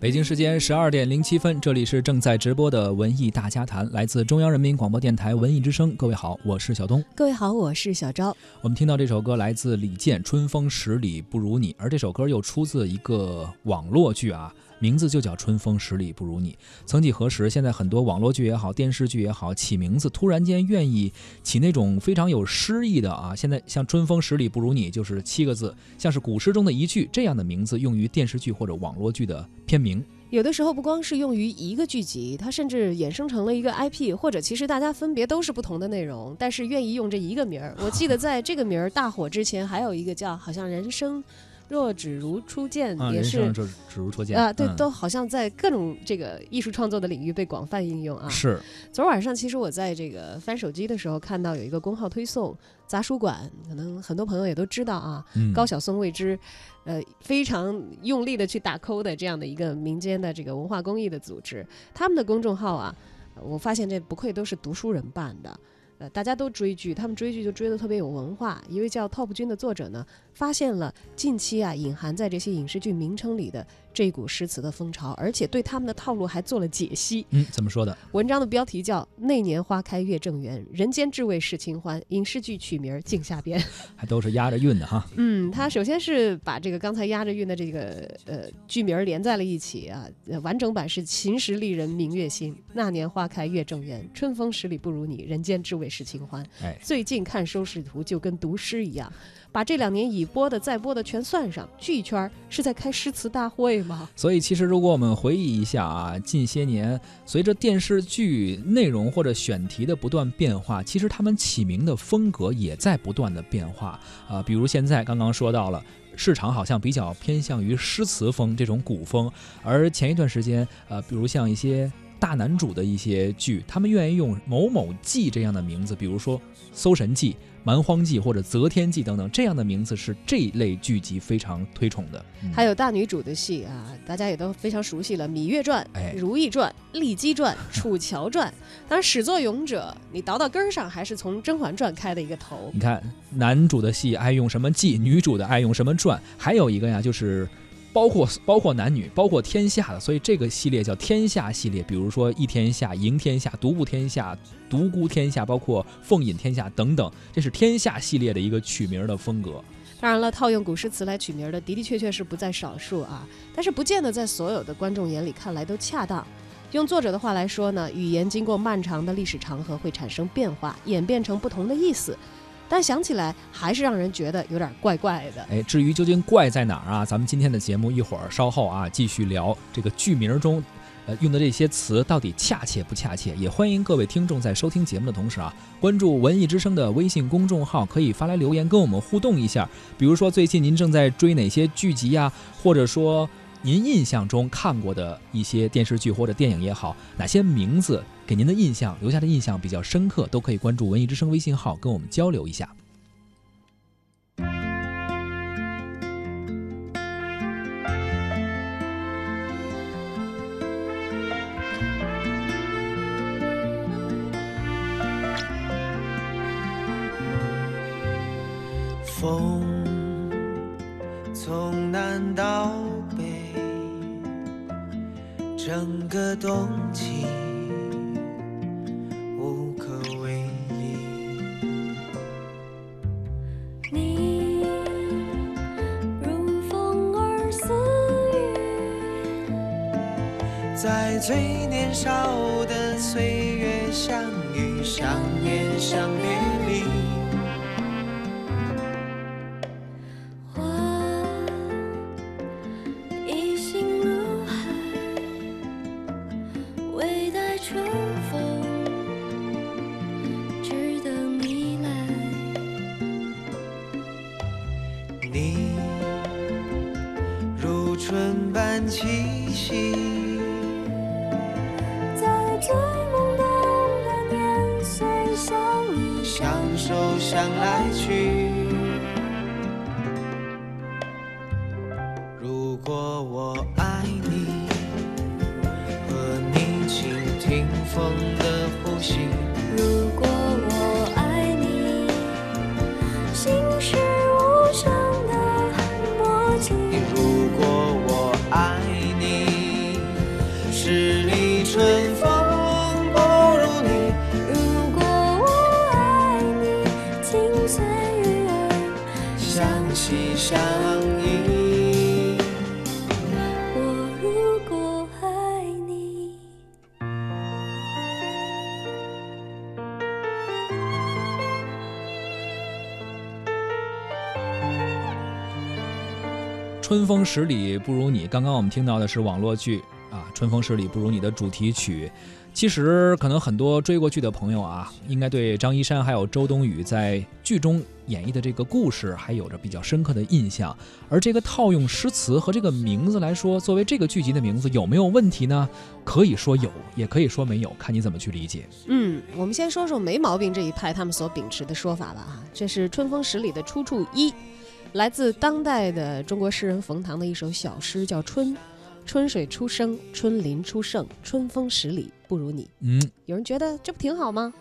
北京时间十二点零七分，这里是正在直播的文艺大家谈，来自中央人民广播电台文艺之声。各位好，我是小东。各位好，我是小昭。我们听到这首歌来自李健，《春风十里不如你》，而这首歌又出自一个网络剧啊。名字就叫《春风十里不如你》。曾几何时，现在很多网络剧也好，电视剧也好，起名字突然间愿意起那种非常有诗意的啊。现在像《春风十里不如你》就是七个字，像是古诗中的一句这样的名字，用于电视剧或者网络剧的片名。有的时候不光是用于一个剧集，它甚至衍生成了一个 IP，或者其实大家分别都是不同的内容，但是愿意用这一个名儿。我记得在这个名儿大火之前，还有一个叫好像《人生》。若只如初见，也是只如初见啊，对，都好像在各种这个艺术创作的领域被广泛应用啊。是，昨晚上其实我在这个翻手机的时候，看到有一个公号推送杂书馆，可能很多朋友也都知道啊，高晓松为之，呃，非常用力的去打 call 的这样的一个民间的这个文化公益的组织，他们的公众号啊，我发现这不愧都是读书人办的。呃，大家都追剧，他们追剧就追得特别有文化。一位叫 Top 君的作者呢，发现了近期啊隐含在这些影视剧名称里的。这一股诗词的风潮，而且对他们的套路还做了解析。嗯，怎么说的？文章的标题叫《那年花开月正圆，人间至味是清欢》，影视剧取名《镜下边》，还都是押着韵的哈。嗯，他首先是把这个刚才押着韵的这个呃剧名连在了一起啊。完整版是“秦时丽人明月心，那年花开月正圆，春风十里不如你，人间至味是清欢”。哎，最近看收视图就跟读诗一样。把这两年已播的、再播的全算上，剧圈是在开诗词大会吗？所以，其实如果我们回忆一下啊，近些年随着电视剧内容或者选题的不断变化，其实他们起名的风格也在不断的变化啊。比如现在刚刚说到了，市场好像比较偏向于诗词风这种古风，而前一段时间，呃，比如像一些大男主的一些剧，他们愿意用某某记这样的名字，比如说《搜神记》。蛮荒记或者择天记等等这样的名字是这类剧集非常推崇的。还有大女主的戏啊，大家也都非常熟悉了，《芈月传》、《如懿传》、《骊姬传》、《楚乔传》。当然，始作俑者，你倒到根儿上还是从《甄嬛传》开的一个头。你看，男主的戏爱用什么记，女主的爱用什么传，还有一个呀，就是。包括包括男女，包括天下的，所以这个系列叫天下系列。比如说一天下、赢天下、独步天下、独孤天下，包括凤隐天下等等，这是天下系列的一个取名的风格。当然了，套用古诗词来取名的的的确确是不在少数啊，但是不见得在所有的观众眼里看来都恰当。用作者的话来说呢，语言经过漫长的历史长河会产生变化，演变成不同的意思。但想起来还是让人觉得有点怪怪的。哎，至于究竟怪在哪儿啊？咱们今天的节目一会儿稍后啊继续聊这个剧名中，呃用的这些词到底恰切不恰切？也欢迎各位听众在收听节目的同时啊，关注文艺之声的微信公众号，可以发来留言跟我们互动一下。比如说最近您正在追哪些剧集呀？或者说您印象中看过的一些电视剧或者电影也好，哪些名字？给您的印象留下的印象比较深刻，都可以关注文艺之声微信号跟我们交流一下。在最年少的岁月相遇，相念，相别离。我一心如海，未待春风，只等你来。你如春般气息。想来去，春风十里不如你。刚刚我们听到的是网络剧啊，《春风十里不如你》的主题曲。其实可能很多追过剧的朋友啊，应该对张一山还有周冬雨在剧中演绎的这个故事还有着比较深刻的印象。而这个套用诗词和这个名字来说，作为这个剧集的名字有没有问题呢？可以说有，也可以说没有，看你怎么去理解。嗯，我们先说说没毛病这一派他们所秉持的说法吧啊，这是《春风十里》的出处一，来自当代的中国诗人冯唐的一首小诗，叫《春》。春水初生，春林初盛，春风十里不如你。嗯，有人觉得这不挺好吗？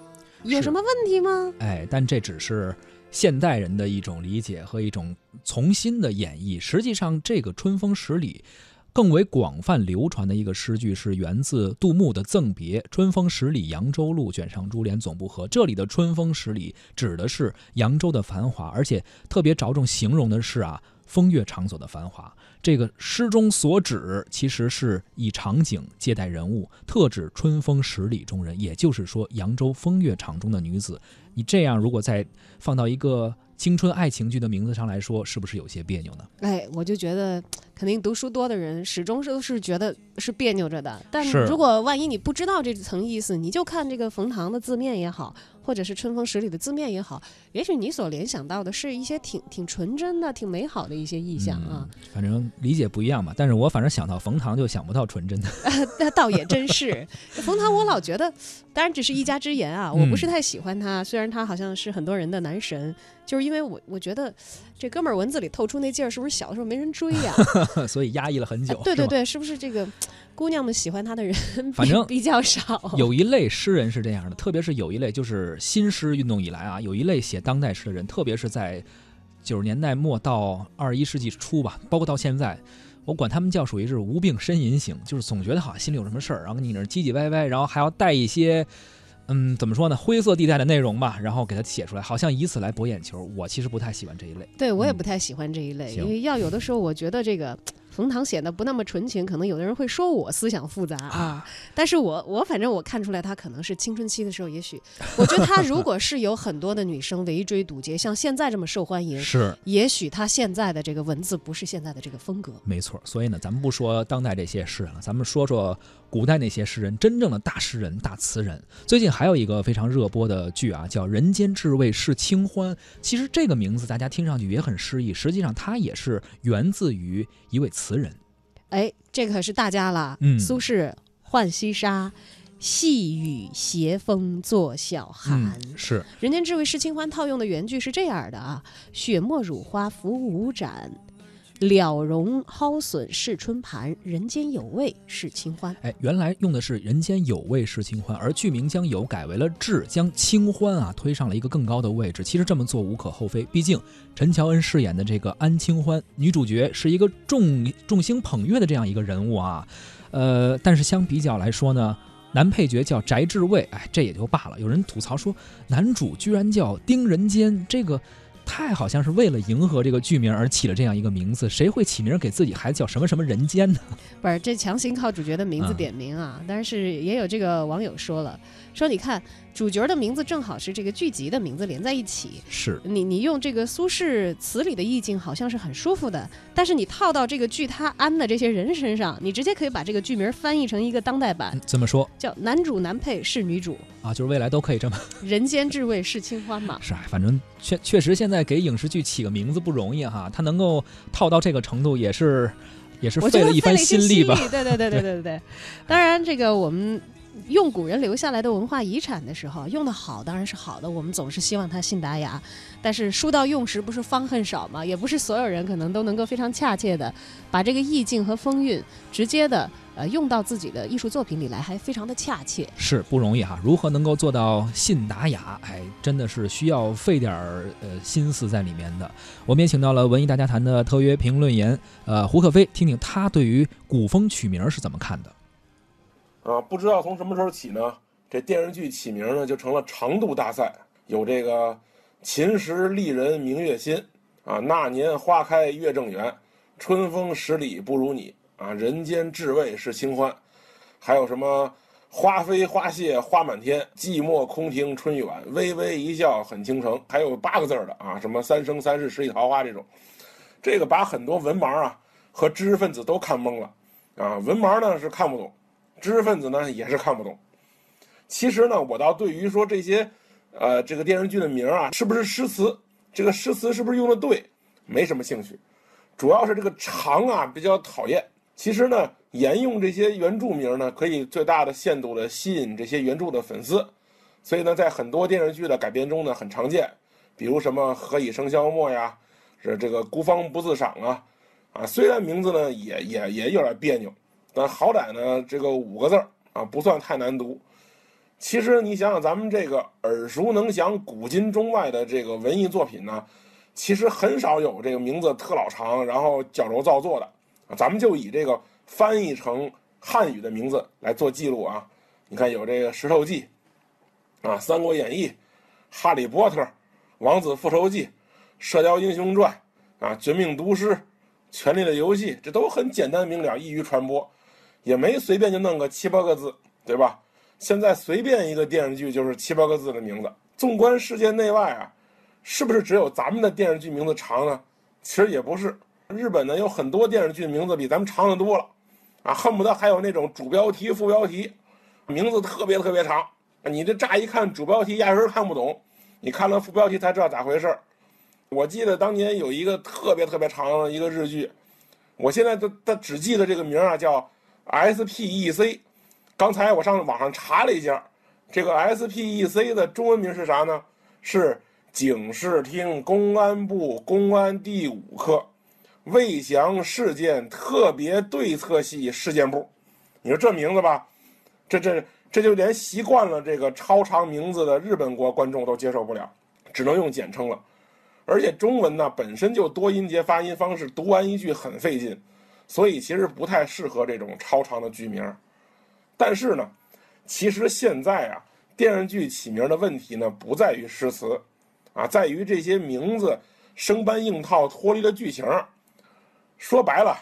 有什么问题吗？哎，但这只是现代人的一种理解和一种从新的演绎。实际上，这个“春风十里”更为广泛流传的一个诗句是源自杜牧的《赠别》：“春风十里扬州路，卷上珠帘总不合。”这里的“春风十里”指的是扬州的繁华，而且特别着重形容的是啊风月场所的繁华。这个诗中所指，其实是以场景接待人物，特指春风十里中人，也就是说扬州风月场中的女子。你这样如果再放到一个青春爱情剧的名字上来说，是不是有些别扭呢？哎，我就觉得，肯定读书多的人始终是都是觉得是别扭着的。但是如果万一你不知道这层意思，你就看这个冯唐的字面也好，或者是春风十里的字面也好，也许你所联想到的是一些挺挺纯真的、挺美好的一些意象啊。嗯，反正理解不一样嘛。但是我反正想到冯唐，就想不到纯真的。那倒也真是，冯唐我老觉得，当然只是一家之言啊，我不是太喜欢他。虽然他好像是很多人的男神，就是因为我我觉得这哥们儿文字里透出那劲儿，是不是小的时候没人追呀、所以压抑了很久。对对对，是不是这个姑娘们喜欢他的人反正 比较少？有一类诗人是这样的，特别是有一类就是新诗运动以来啊，有一类写当代诗的人，特别是在九十年代末到二十一世纪初吧，包括到现在，我管他们叫属于是无病呻吟型，就是总觉得好像心里有什么事儿，然后你那儿唧唧歪歪，然后还要带一些。嗯，怎么说呢？灰色地带的内容吧，然后给他写出来，好像以此来博眼球。我其实不太喜欢这一类。对我也嗯不太喜欢这一类，行因为要有的时候我觉得这个冯唐显得不那么纯情，可能有的人会说我思想复杂啊。但是我我反正我看出来他可能是青春期的时候，也许我觉得他如果是有很多的女生围追堵截，像现在这么受欢迎，是，也许他现在的这个文字不是现在的这个风格。没错。所以呢，咱们不说当代这些诗人了，咱们说说古代那些诗人，真正的大诗人、大词人。最近还有一个非常热播的剧啊，叫《人间至味是清欢》。其实这个名字大家听上去也很诗意，实际上它也是源自于一位词人。哎，这可是大家了，嗯苏轼《浣溪沙》。细雨斜风作晓寒，嗯，是人间至味是清欢套用的原句是这样的啊：雪沫乳花浮五盏，了容蒿笋是春盘，人间有味是清欢。哎，原来用的是“人间有味是清欢”，而剧名将“有”改为了“至”，将清欢啊推上了一个更高的位置。其实这么做无可厚非，毕竟陈乔恩饰演的这个安清欢女主角是一个众众星捧月的这样一个人物啊。呃，但是相比较来说呢，男配角叫翟志卫，哎，这也就罢了。有人吐槽说，男主居然叫丁仁坚，这个。太好像是为了迎合这个剧名而起了这样一个名字，谁会起名给自己孩子叫什么什么人间呢？不是这强行靠主角的名字嗯点名啊！但是也有这个网友说了，说你看主角的名字正好是这个剧集的名字连在一起，是，你你用这个苏轼词里的意境好像是很舒服的，但是你套到这个剧他安的这些人身上，你直接可以把这个剧名翻译成一个当代版，怎么说叫男主男配是女主，啊，就是未来都可以这么人间至味是清欢嘛。是啊，反正确确实现在给影视剧起个名字不容易哈，他能够套到这个程度也是也是费了一番心力吧。对对对对对对 对。当然，这个我们用古人留下来的文化遗产的时候，用的好当然是好的，我们总是希望它信达雅。但是书到用时不是方恨少嘛，也不是所有人可能都能够非常恰切的把这个意境和风韵直接的呃用到自己的艺术作品里来，还非常的恰切。是不容易哈，如何能够做到信达雅？哎，真的是需要费点儿呃心思在里面的。我们也请到了文艺大家谈的特约评论员呃胡可飞，听听他对于古风取名是怎么看的。啊，不知道从什么时候起呢，这电视剧起名呢就成了长度大赛，有这个“秦时丽人明月心”啊，“那年花开月正圆”，“春风十里不如你”啊，“人间至味是清欢”，还有什么“花飞花谢花满天，寂寞空庭春欲晚，微微一笑很倾城”，还有八个字的啊，什么“三生三世十里桃花”这种，这个把很多文盲啊和知识分子都看懵了啊，文盲呢是看不懂。知识分子呢也是看不懂。其实呢，我倒对于说这些，呃，这个电视剧的名啊，是不是诗词，这个诗词是不是用的对，没什么兴趣。主要是这个长啊比较讨厌。其实呢，沿用这些原著名呢，可以最大的限度的吸引这些原著的粉丝。所以呢，在很多电视剧的改编中呢，很常见。比如什么“何以笙箫默”呀，是这个“孤芳不自赏”啊，啊，虽然名字呢也也也有点别扭。但好歹呢，这个五个字儿啊，不算太难读。其实你想想，咱们这个耳熟能详、古今中外的这个文艺作品呢，其实很少有这个名字特老长，然后矫揉造作的。咱们就以这个翻译成汉语的名字来做记录啊。你看，有这个《石头记》啊，《三国演义》《哈利波特》《王子复仇记》《射雕英雄传》啊，《绝命毒师》《权力的游戏》，这都很简单明了，易于传播。也没随便就弄个七八个字，对吧？现在随便一个电视剧就是七八个字的名字。纵观世界内外啊，是不是只有咱们的电视剧名字长呢？其实也不是，日本呢有很多电视剧名字比咱们长的多了，啊，恨不得还有那种主标题、副标题，名字特别特别长。你这乍一看主标题压根看不懂，你看了副标题才知道咋回事儿我记得当年有一个特别特别长的一个日剧，我现在都都只记得这个名儿啊，叫。SPEC，刚才我上网上查了一下，这个 SPEC 的中文名是啥呢？是警视厅公安部公安第五科魏翔事件特别对策系事件部。你说这名字吧，这这这就连习惯了这个超长名字的日本国观众都接受不了，只能用简称了。而且中文呢本身就多音节发音方式，读完一句很费劲。所以其实不太适合这种超长的剧名，但是呢，其实现在啊，电视剧起名的问题呢，不在于诗词，啊，在于这些名字生搬硬套，脱离了剧情。说白了，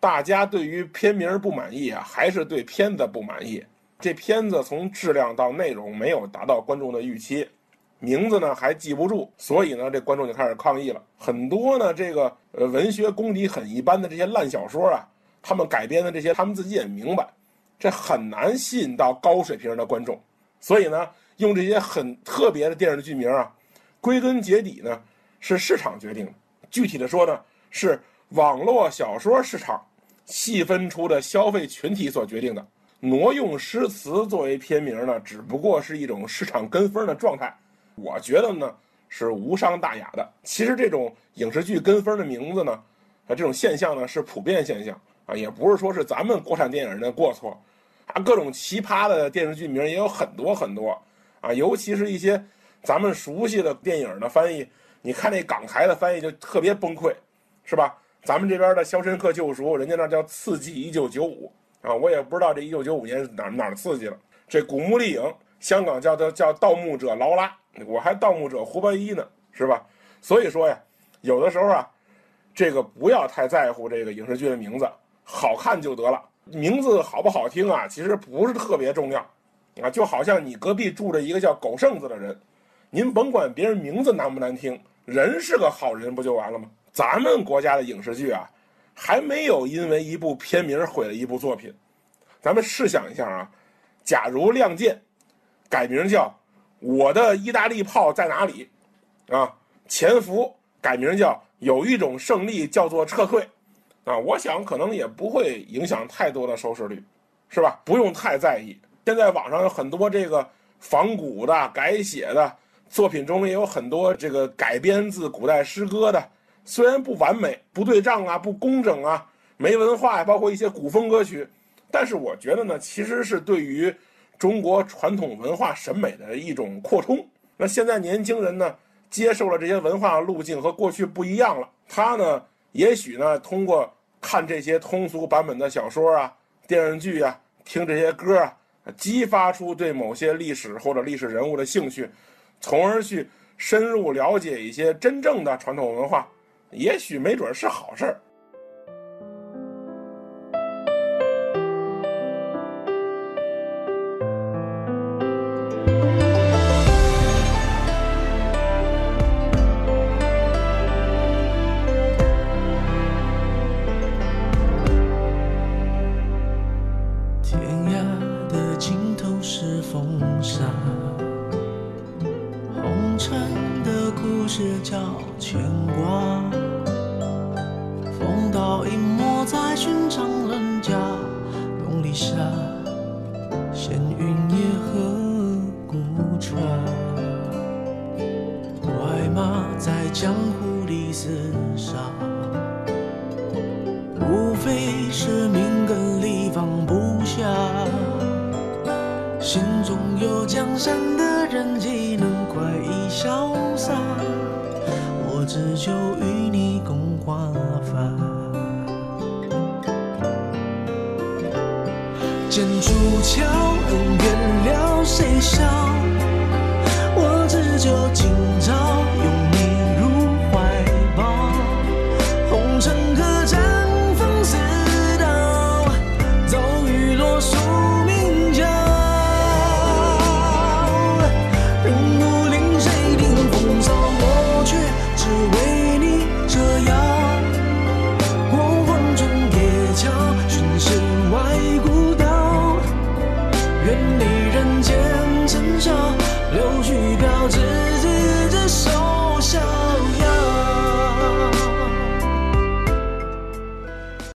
大家对于片名不满意啊，还是对片子不满意。这片子从质量到内容没有达到观众的预期。名字呢还记不住，所以呢这观众就开始抗议了。很多呢这个呃文学功底很一般的这些烂小说啊，他们改编的这些，他们自己也明白，这很难吸引到高水平的观众。所以呢用这些很特别的电视剧名啊，归根结底呢是市场决定的。具体的说呢是网络小说市场细分出的消费群体所决定的。挪用诗词作为片名呢，只不过是一种市场跟风的状态。我觉得呢是无伤大雅的。其实这种影视剧跟风的名字呢，啊这种现象呢是普遍现象啊，也不是说是咱们国产电影的过错，啊各种奇葩的电视剧名也有很多很多啊，尤其是一些咱们熟悉的电影的翻译，你看那港台的翻译就特别崩溃，是吧？咱们这边的《肖申克救赎》，人家那叫《刺激一九九五》啊，我也不知道这一九九五年是哪哪刺激了。这《古墓丽影》，香港叫叫叫《盗墓者劳拉》。我还盗墓者胡八一呢，是吧？所以说呀，有的时候啊，这个不要太在乎这个影视剧的名字，好看就得了。名字好不好听啊，其实不是特别重要，啊，就好像你隔壁住着一个叫狗剩子的人，您甭管别人名字难不难听，人是个好人不就完了吗？咱们国家的影视剧啊，还没有因为一部片名毁了一部作品。咱们试想一下啊，假如《亮剑》改名叫。我的意大利炮在哪里？啊，潜伏改名叫有一种胜利叫做撤退，啊，我想可能也不会影响太多的收视率，是吧？不用太在意。现在网上有很多这个仿古的、改写的作品中，也有很多这个改编自古代诗歌的，虽然不完美、不对仗啊、不工整啊、没文化呀，包括一些古风歌曲，但是我觉得呢，其实是对于中国传统文化审美的一种扩充。那现在年轻人呢，接受了这些文化路径和过去不一样了，他呢，也许呢，通过看这些通俗版本的小说啊、电视剧啊。听这些歌啊，激发出对某些历史或者历史人物的兴趣，从而去深入了解一些真正的传统文化，也许没准是好事儿。江湖里厮杀无非是名跟利放不下心中有江山的人岂能快意潇洒我只求与你共华发剑出鞘恩怨了谁笑我只求今